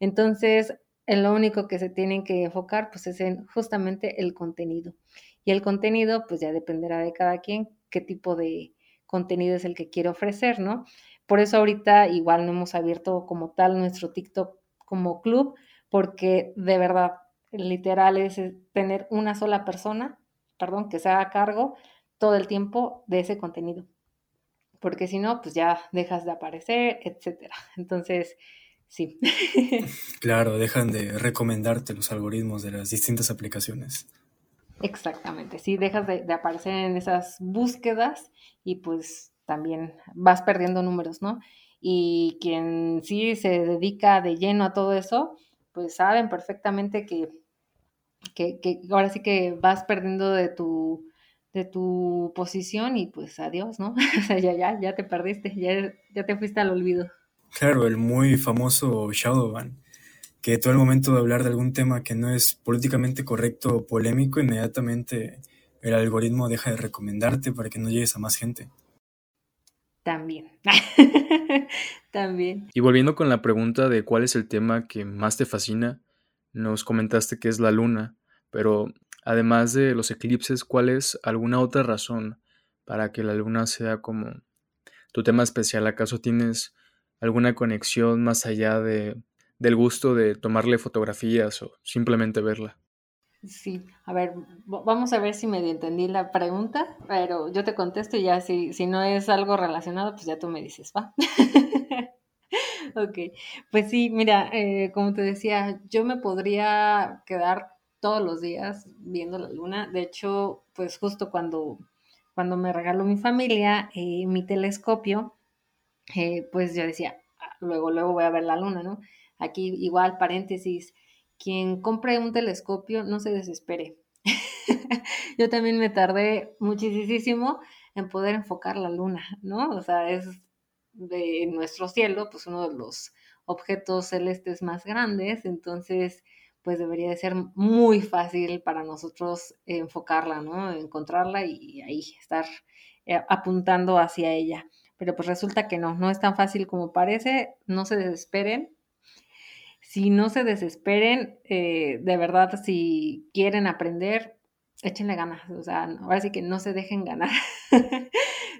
Entonces, en lo único que se tienen que enfocar, pues es en justamente el contenido. Y el contenido, pues ya dependerá de cada quien qué tipo de contenido es el que quiere ofrecer, ¿no? Por eso ahorita igual no hemos abierto como tal nuestro TikTok como club, porque de verdad, literal es tener una sola persona, perdón, que se haga cargo todo el tiempo de ese contenido. Porque si no, pues ya dejas de aparecer, etcétera. Entonces, sí. Claro, dejan de recomendarte los algoritmos de las distintas aplicaciones. Exactamente, sí, dejas de, aparecer en esas búsquedas y pues también vas perdiendo números, ¿no? Y quien sí se dedica de lleno a todo eso, pues saben perfectamente que, que, ahora sí que vas perdiendo de tu, de tu posición y pues adiós, ¿no? o sea, ya, ya, ya te perdiste, ya, ya te fuiste al olvido. Claro, el muy famoso Shadowban que tú al momento de hablar de algún tema que no es políticamente correcto o polémico, inmediatamente el algoritmo deja de recomendarte para que no llegues a más gente. También. También. Y volviendo con la pregunta de cuál es el tema que más te fascina, nos comentaste que es la luna, pero además de los eclipses, ¿cuál es alguna otra razón para que la luna sea como tu tema especial? ¿Acaso tienes alguna conexión más allá de del gusto de tomarle fotografías o simplemente verla. Sí, a ver, vamos a ver si me entendí la pregunta, pero yo te contesto y ya si, si no es algo relacionado, pues ya tú me dices, ¿va? ok, pues sí, mira, eh, como te decía, yo me podría quedar todos los días viendo la luna. De hecho, pues justo cuando, cuando me regaló mi familia eh, mi telescopio, eh, pues yo decía, ah, luego, luego voy a ver la luna, ¿no? Aquí igual paréntesis, quien compre un telescopio no se desespere. Yo también me tardé muchísimo en poder enfocar la luna, ¿no? O sea, es de nuestro cielo, pues uno de los objetos celestes más grandes, entonces pues debería de ser muy fácil para nosotros enfocarla, ¿no? Encontrarla y ahí estar eh, apuntando hacia ella. Pero pues resulta que no, no es tan fácil como parece, no se desesperen, si no se desesperen, eh, de verdad, si quieren aprender, échenle ganas. O sea, ahora sí que no se dejen ganar.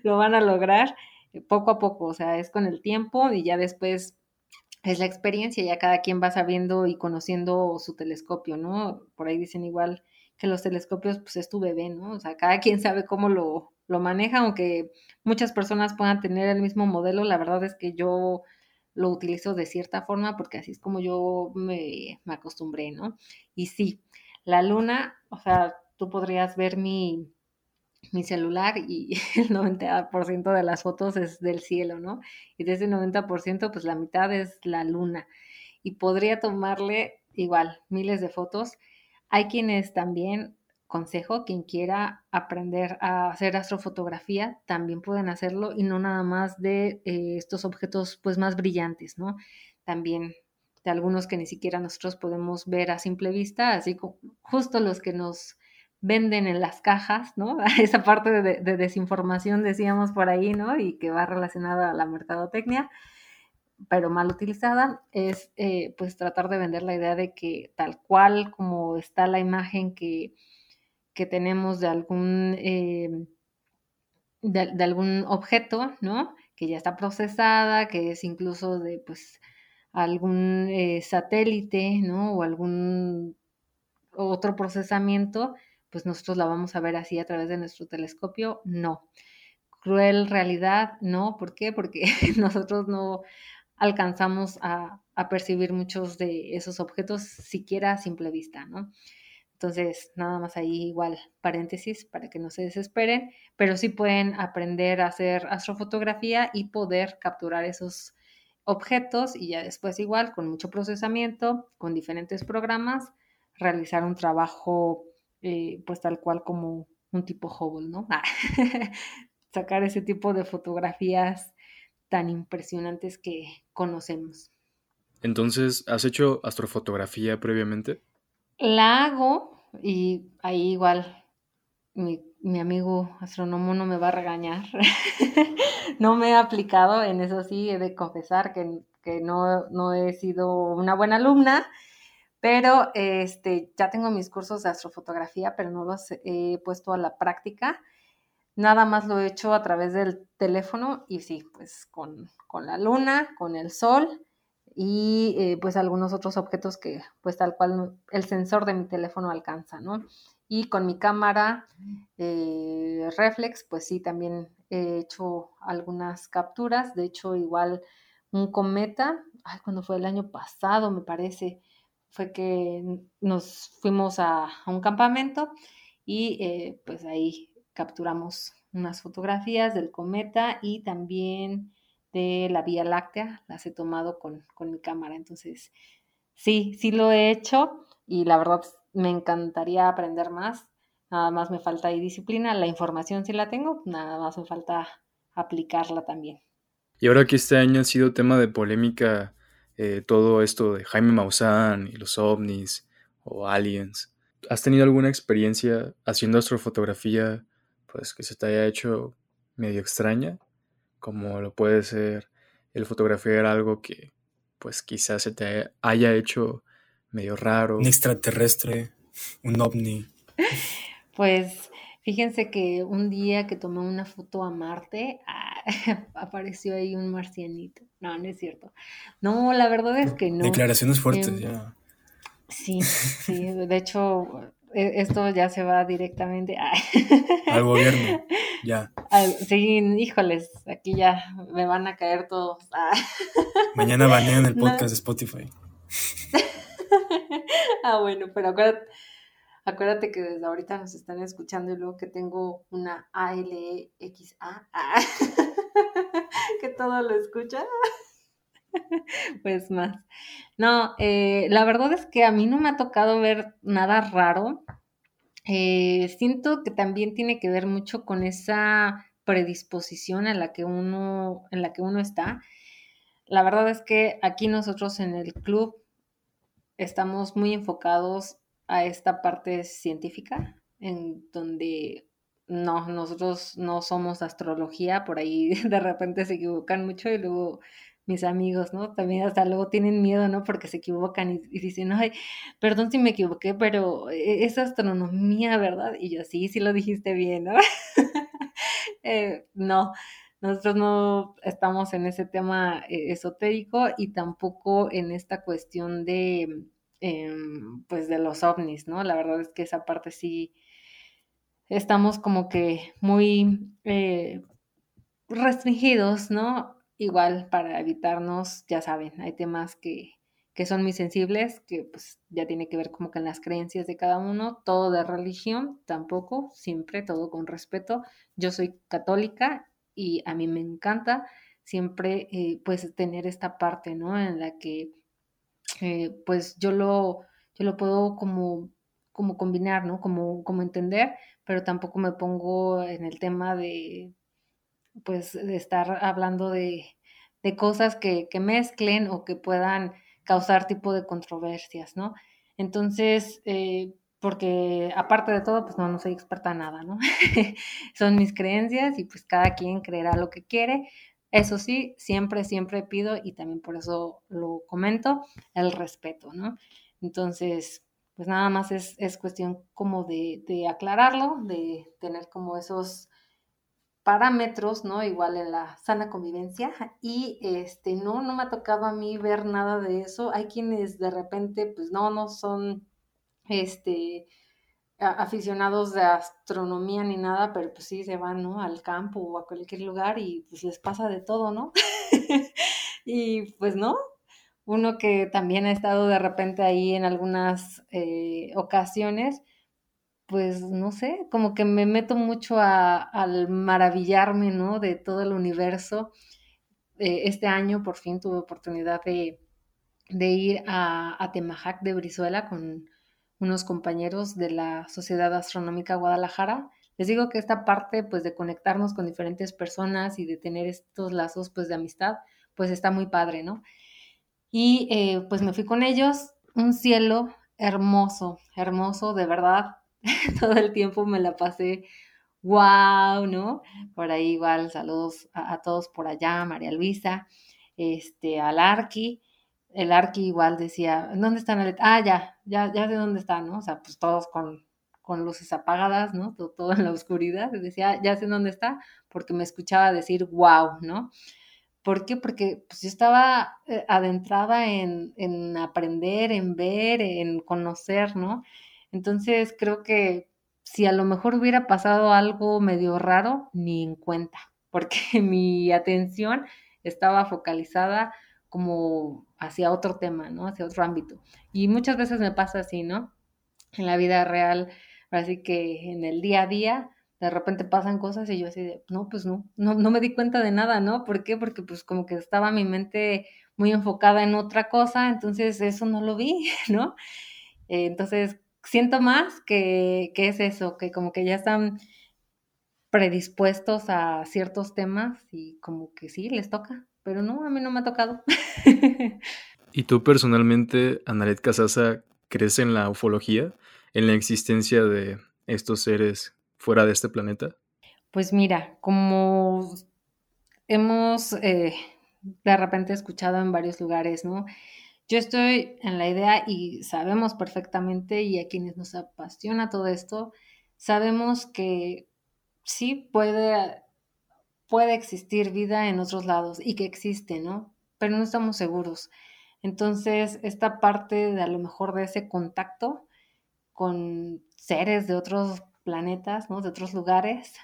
Lo van a lograr eh, poco a poco. O sea, es con el tiempo y ya después es la experiencia. Ya cada quien va sabiendo y conociendo su telescopio, ¿no? Por ahí dicen igual que los telescopios, pues es tu bebé, ¿no? O sea, cada quien sabe cómo lo, lo maneja, aunque muchas personas puedan tener el mismo modelo. La verdad es que yo lo utilizo de cierta forma porque así es como yo me, acostumbré, ¿no? Y sí, la luna, o sea, tú podrías ver mi, mi celular y el 90% de las fotos es del cielo, ¿no? Y de ese 90%, pues la mitad es la luna. Y podría tomarle igual miles de fotos. Hay quienes también, consejo, quien quiera aprender a hacer astrofotografía, también pueden hacerlo y no nada más de eh, estos objetos pues más brillantes, ¿no? También de algunos que ni siquiera nosotros podemos ver a simple vista, así como justo los que nos venden en las cajas, ¿no? Esa parte de, desinformación decíamos por ahí, ¿no? Y que va relacionada a la mercadotecnia, pero mal utilizada, es eh, pues tratar de vender la idea de que tal cual como está la imagen que, que tenemos de algún, eh, de, algún objeto, ¿no? Que ya está procesada, que es incluso de pues algún eh, satélite, ¿no? O algún otro procesamiento, pues nosotros la vamos a ver así a través de nuestro telescopio, no. Cruel realidad, no. ¿Por qué? Porque nosotros no alcanzamos a, percibir muchos de esos objetos siquiera a simple vista, ¿no? Entonces, nada más ahí igual paréntesis para que no se desesperen, pero sí pueden aprender a hacer astrofotografía y poder capturar esos objetos y ya después igual con mucho procesamiento, con diferentes programas, realizar un trabajo eh, pues tal cual como un tipo Hubble, ¿no? Sacar ese tipo de fotografías tan impresionantes que conocemos. Entonces, ¿has hecho astrofotografía previamente? La hago y ahí igual mi, amigo astrónomo no me va a regañar. no me he aplicado, en eso sí he de confesar que, que no, no he sido una buena alumna pero este, ya tengo mis cursos de astrofotografía, pero no los he puesto a la práctica. Nada más lo he hecho a través del teléfono y sí, pues con, la luna, con el sol y eh, pues algunos otros objetos que pues tal cual el sensor de mi teléfono alcanza, ¿no? Y con mi cámara eh, reflex, pues sí, también he hecho algunas capturas. De hecho, igual un cometa, ay, cuando fue el año pasado, me parece, fue que nos fuimos a, un campamento y eh, pues ahí capturamos unas fotografías del cometa y también de la Vía Láctea, las he tomado con, mi cámara. Entonces, sí, sí lo he hecho y la verdad me encantaría aprender más. Nada más me falta ahí disciplina, la información sí la tengo, nada más me falta aplicarla también. Y ahora que este año ha sido tema de polémica eh, todo esto de Jaime Maussan y los ovnis o aliens. ¿Has tenido alguna experiencia haciendo astrofotografía pues que se te haya hecho medio extraña? Como lo puede ser el fotografiar algo que pues quizás se te haya hecho medio raro. Un extraterrestre, un ovni. Pues fíjense que un día que tomé una foto a Marte, ah, apareció ahí un marcianito. No, no es cierto. No, la verdad es que no. Declaraciones fuertes, em, ya. Sí, sí, de hecho, esto ya se va directamente al gobierno, ya. sí, híjoles, aquí ya me van a caer todos. Mañana banean el podcast de Spotify. ah, bueno, pero acuérdate, acuérdate que desde ahorita nos están escuchando y luego que tengo una ALXA. que todo lo escucha. pues más. No, eh, la verdad es que a mí no me ha tocado ver nada raro. Eh, siento que también tiene que ver mucho con esa predisposición en la que uno, en la que uno está. La verdad es que aquí nosotros en el club estamos muy enfocados a esta parte científica, en donde no, nosotros no somos astrología, por ahí de repente se equivocan mucho y luego mis amigos, ¿no? También hasta luego tienen miedo, ¿no? Porque se equivocan y, dicen, ay, perdón si me equivoqué, pero e, es astronomía, ¿verdad? Y yo, sí, sí lo dijiste bien, ¿no? Eh, no, nosotros no estamos en ese tema eh, esotérico y tampoco en esta cuestión de, em, pues, de los ovnis, ¿no? La verdad es que esa parte sí estamos como que muy eh, restringidos, ¿no? Igual para evitarnos, ya saben, hay temas que, que son muy sensibles, que pues ya tiene que ver como en las creencias de cada uno, todo de religión, tampoco, siempre todo con respeto. Yo soy católica y a mí me encanta siempre eh, pues tener esta parte, ¿no? En la que eh, pues yo lo, yo lo puedo como, como combinar, ¿no? Como, como entender, pero tampoco me pongo en el tema de pues estar hablando de, de cosas que, que mezclen o que puedan causar tipo de controversias, ¿no? Entonces, eh, porque aparte de todo, pues no, no soy experta en nada, ¿no? Son mis creencias y pues cada quien creerá lo que quiere. Eso sí, siempre, siempre pido y también por eso lo comento, el respeto, ¿no? Entonces, pues nada más es, es cuestión como de, de aclararlo, de tener como esos parámetros, ¿no? Igual en la sana convivencia y este, no, no me ha tocado a mí ver nada de eso. Hay quienes de repente, pues no, no son, este, aficionados de astronomía ni nada, pero pues sí se van, ¿no? Al campo o a cualquier lugar y pues les pasa de todo, ¿no? y pues no, uno que también ha estado de repente ahí en algunas eh, ocasiones, pues no sé, como que me meto mucho al maravillarme, ¿no? De todo el universo. Eh, este año por fin tuve oportunidad de, ir a, a, Temajac de Brizuela con unos compañeros de la Sociedad Astronómica Guadalajara. Les digo que esta parte, pues, de conectarnos con diferentes personas y de tener estos lazos, pues, de amistad, pues, está muy padre, ¿no? Y, eh, pues, me fui con ellos, un cielo hermoso, hermoso, de verdad, todo el tiempo me la pasé wow, ¿no? Por ahí igual saludos a, todos por allá, María Luisa, este, al Arqui, el Arqui igual decía, ¿dónde están? Ah, ya, ya, ya sé dónde están, ¿no? O sea, pues todos con, con luces apagadas, ¿no? Todo, todo, en la oscuridad, decía, ya sé dónde está, porque me escuchaba decir wow, ¿no? ¿Por qué? Porque pues, yo estaba eh, adentrada en, en aprender, en ver, en conocer, ¿no? Entonces creo que si a lo mejor hubiera pasado algo medio raro, ni en cuenta, porque mi atención estaba focalizada como hacia otro tema, ¿no? Hacia otro ámbito. Y muchas veces me pasa así, ¿no? En la vida real, así que en el día a día, de repente pasan cosas y yo así de, no, pues no, no, no me di cuenta de nada, ¿no? ¿Por qué? Porque pues como que estaba mi mente muy enfocada en otra cosa, entonces eso no lo vi, ¿no? entonces siento más que, es eso, que como que ya están predispuestos a ciertos temas y como que sí, les toca, pero no, a mí no me ha tocado. ¿Y tú personalmente, Anaret Casasa, crees en la ufología, en la existencia de estos seres fuera de este planeta? Pues mira, como hemos eh, de repente escuchado en varios lugares, ¿no? Yo estoy en la idea y sabemos perfectamente, y a quienes nos apasiona todo esto, sabemos que sí puede, puede existir vida en otros lados y que existe, ¿no? Pero no estamos seguros. Entonces, esta parte de a lo mejor de ese contacto con seres de otros planetas, ¿no? De otros lugares,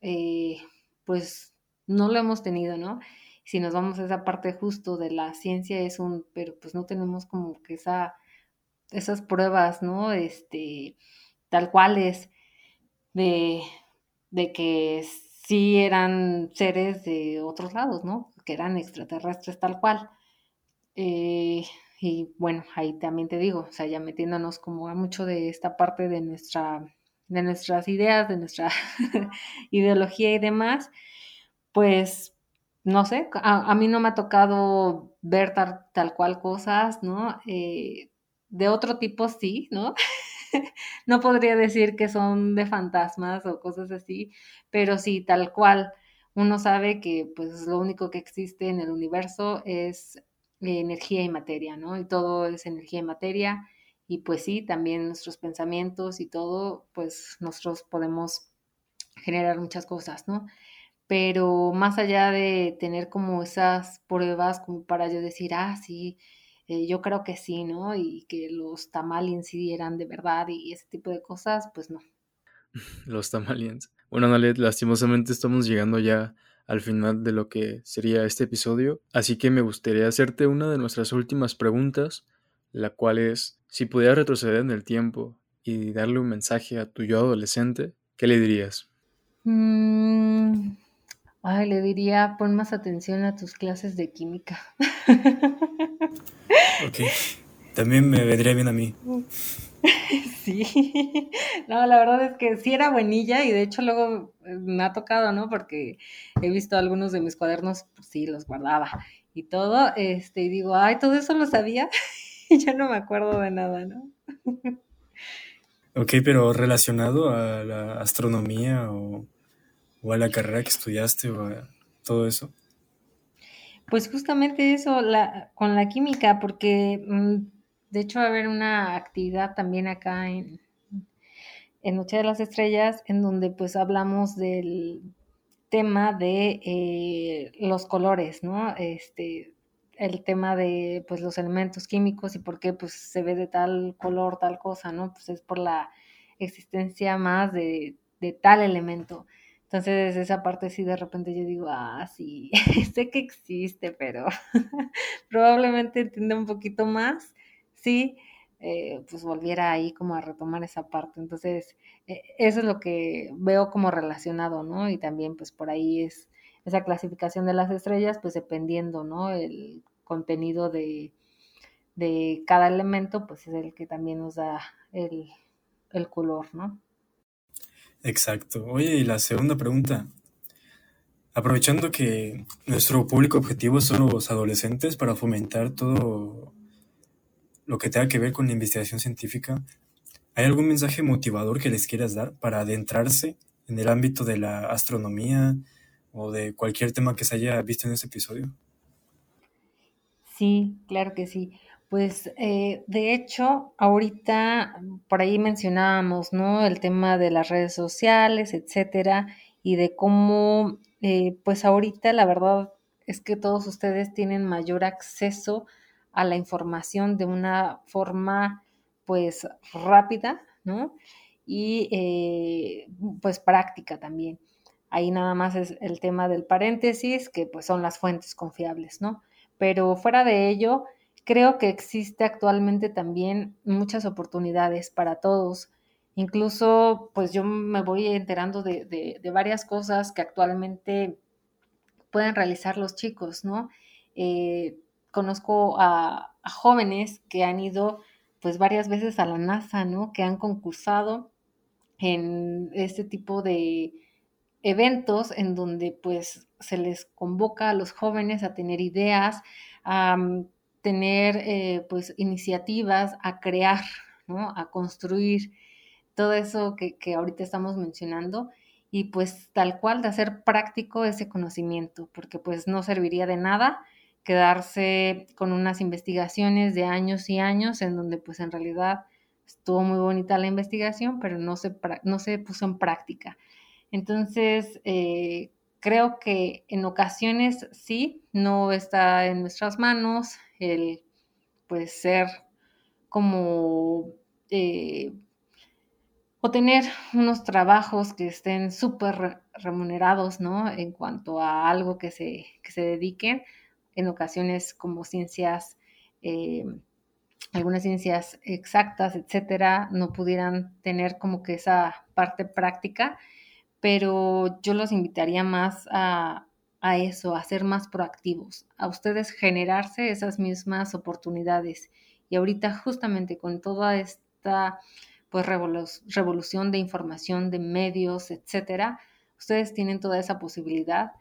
eh, pues no lo hemos tenido, ¿no? Si nos vamos a esa parte justo de la ciencia es un, pero pues no tenemos como que esa, esas pruebas, ¿no? Este, tal cuales de, de que sí eran seres de otros lados, ¿no? Que eran extraterrestres tal cual. Eh, y bueno, ahí también te digo, o sea, ya metiéndonos como a mucho de esta parte de nuestra, de nuestras ideas, de nuestra ideología y demás, pues no sé, a, mí no me ha tocado ver tal, cual cosas, ¿no? Eh, de otro tipo sí, ¿no? no podría decir que son de fantasmas o cosas así, pero sí, tal cual. Uno sabe que pues lo único que existe en el universo es energía y materia, ¿no? Y todo es energía y materia. Y pues sí, también nuestros pensamientos y todo, pues nosotros podemos generar muchas cosas, ¿no? Pero más allá de tener como esas pruebas como para yo decir, ah, sí, eh, yo creo que sí, ¿no? Y que los tamaliens sí eran de verdad y ese tipo de cosas, pues no. Los tamaliens. Bueno, Nalet, lastimosamente estamos llegando ya al final de lo que sería este episodio, así que me gustaría hacerte una de nuestras últimas preguntas la cual es, si pudieras retroceder en el tiempo y darle un mensaje a tu yo adolescente, ¿qué le dirías? Mm, ay, le diría, pon más atención a tus clases de química. ok, también me vendría bien a mí. Sí, no, la verdad es que sí era buenilla y de hecho luego eh, me ha tocado, ¿no? Porque he visto algunos de mis cuadernos, pues sí, los guardaba y todo, este, y digo, ay, todo eso lo sabía y ya no me acuerdo de nada, ¿no? Ok, pero relacionado a la astronomía o, a la carrera que estudiaste o todo eso. Pues justamente eso, la, con la química, porque mm, de hecho va a haber una actividad también acá en, en Noche de las Estrellas, en donde pues hablamos del tema de eh, los colores, ¿no? Este, el tema de pues los elementos químicos y por qué pues se ve de tal color, tal cosa, ¿no? Pues es por la existencia más de, tal elemento. Entonces esa parte sí de repente yo digo, ah, sí, sé que existe, pero probablemente entienda un poquito más, sí, eh, pues volviera ahí como a retomar esa parte. Entonces e, eso es lo que veo como relacionado, ¿no? Y también pues por ahí es esa clasificación de las estrellas, pues dependiendo, ¿no? El contenido de, cada elemento, pues es el que también nos da el, color, ¿no? Exacto. Oye, y la segunda pregunta. Aprovechando que nuestro público objetivo son los adolescentes para fomentar todo lo que tenga que ver con la investigación científica, ¿hay algún mensaje motivador que les quieras dar para adentrarse en el ámbito de la astronomía o de cualquier tema que se haya visto en este episodio? Sí, claro que sí. Pues eh, de hecho, ahorita por ahí mencionábamos, ¿no? El tema de las redes sociales, etcétera, y de cómo, eh, pues ahorita la verdad es que todos ustedes tienen mayor acceso a la información de una forma, pues rápida, ¿no? Y eh, pues práctica también. Ahí nada más es el tema del paréntesis, que pues son las fuentes confiables, ¿no? pero fuera de ello, creo que existe actualmente también muchas oportunidades para todos. Incluso, pues yo me voy enterando de, varias cosas que actualmente pueden realizar los chicos, ¿no? Eh, conozco a, jóvenes que han ido pues varias veces a la NASA, ¿no? Que han concursado en este tipo de eventos en donde pues se les convoca a los jóvenes a tener ideas, a tener eh, pues iniciativas, a crear, ¿no? a construir todo eso que, que ahorita estamos mencionando y pues tal cual de hacer práctico ese conocimiento, porque pues no serviría de nada quedarse con unas investigaciones de años y años en donde pues en realidad estuvo muy bonita la investigación, pero no se, no se puso en práctica. Entonces, eh, creo que en ocasiones sí, no está en nuestras manos el pues ser como eh, o tener unos trabajos que estén súper remunerados, ¿no? En cuanto a algo que se, que se dediquen, en ocasiones como ciencias, eh, algunas ciencias exactas, etcétera, no pudieran tener como que esa parte práctica pero yo los invitaría más a, eso, a ser más proactivos, a ustedes generarse esas mismas oportunidades. Y ahorita justamente con toda esta pues revolución de información, de medios, etcétera, ustedes tienen toda esa posibilidad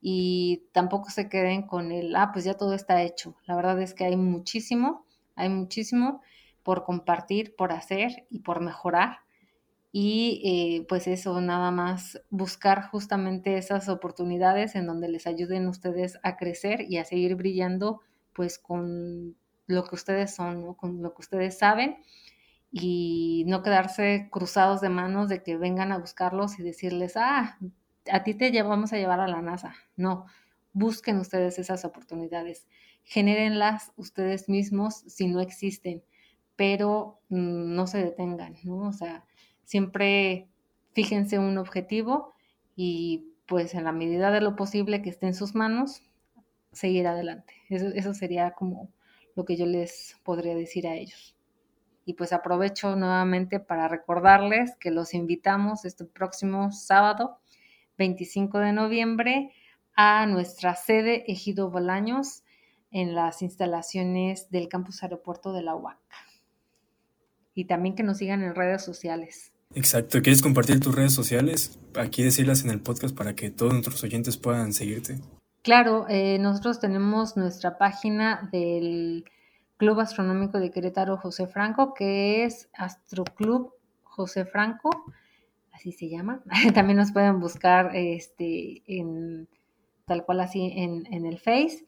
y tampoco se queden con el, ah, pues ya todo está hecho. La verdad es que hay muchísimo, hay muchísimo por compartir, por hacer y por mejorar y eh, pues eso, nada más buscar justamente esas oportunidades en donde les ayuden ustedes a crecer y a seguir brillando pues con lo que ustedes son, con lo que ustedes saben y no quedarse cruzados de manos de que vengan a buscarlos y decirles, ah, a ti te vamos a llevar a la NASA. No, busquen ustedes esas oportunidades, genérenlas ustedes mismos si no existen, pero mm, no se detengan, ¿no? O sea, Siempre fíjense un objetivo y pues en la medida de lo posible que esté en sus manos, seguir adelante. Eso, sería como lo que yo les podría decir a ellos. Y pues aprovecho nuevamente para recordarles que los invitamos este próximo sábado, 25 de noviembre, a nuestra sede Ejido Bolaños en las instalaciones del campus aeropuerto de la UAC. Y también que nos sigan en redes sociales. Exacto, ¿quieres compartir tus redes sociales? Aquí decirlas en el podcast para que todos nuestros oyentes puedan seguirte. Claro, eh, nosotros tenemos nuestra página del Club Astronómico de Querétaro José Franco, que es Astroclub José Franco, así se llama. También nos pueden buscar este, en, tal cual así en, el Face.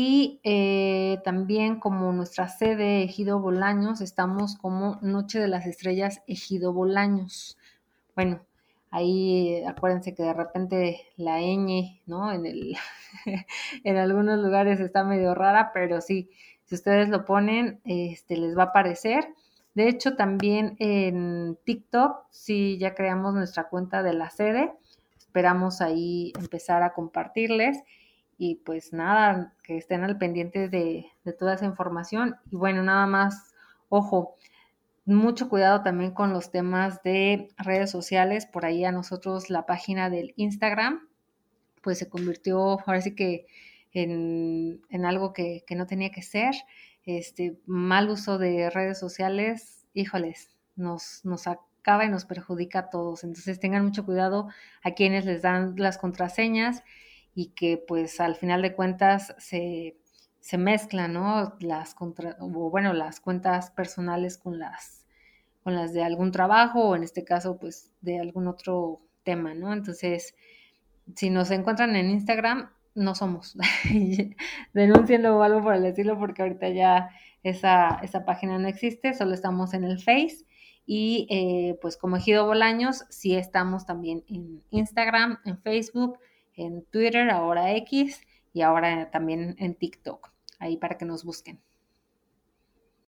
Y eh, también como nuestra sede Ejido Bolaños, estamos como Noche de las Estrellas Ejido Bolaños. Bueno, ahí acuérdense que de repente la ñ, ¿no? En, el, en algunos lugares está medio rara, pero sí, si ustedes lo ponen, este, les va a aparecer. De hecho, también en TikTok, si ya creamos nuestra cuenta de la sede, esperamos ahí empezar a compartirles. Y pues nada, que estén al pendiente de, de toda esa información. Y bueno, nada más, ojo, mucho cuidado también con los temas de redes sociales. Por ahí a nosotros la página del Instagram, pues se convirtió, ahora sí que en, algo que, no tenía que ser. Este mal uso de redes sociales, híjoles, nos, nos acaba y nos perjudica a todos. Entonces tengan mucho cuidado a quienes les dan las contraseñas y que pues al final de cuentas se, se mezclan, ¿no? Las contra, o bueno, las cuentas personales con las, con las de algún trabajo o en este caso pues de algún otro tema, ¿no? Entonces, si nos encuentran en Instagram, no somos. Denuncienlo o algo por el estilo, porque ahorita ya esa, esa página no existe, solo estamos en el Face. Y eh, pues como Ejido Bolaños, sí estamos también en Instagram, en Facebook, en Twitter, ahora X y ahora también en TikTok, ahí para que nos busquen.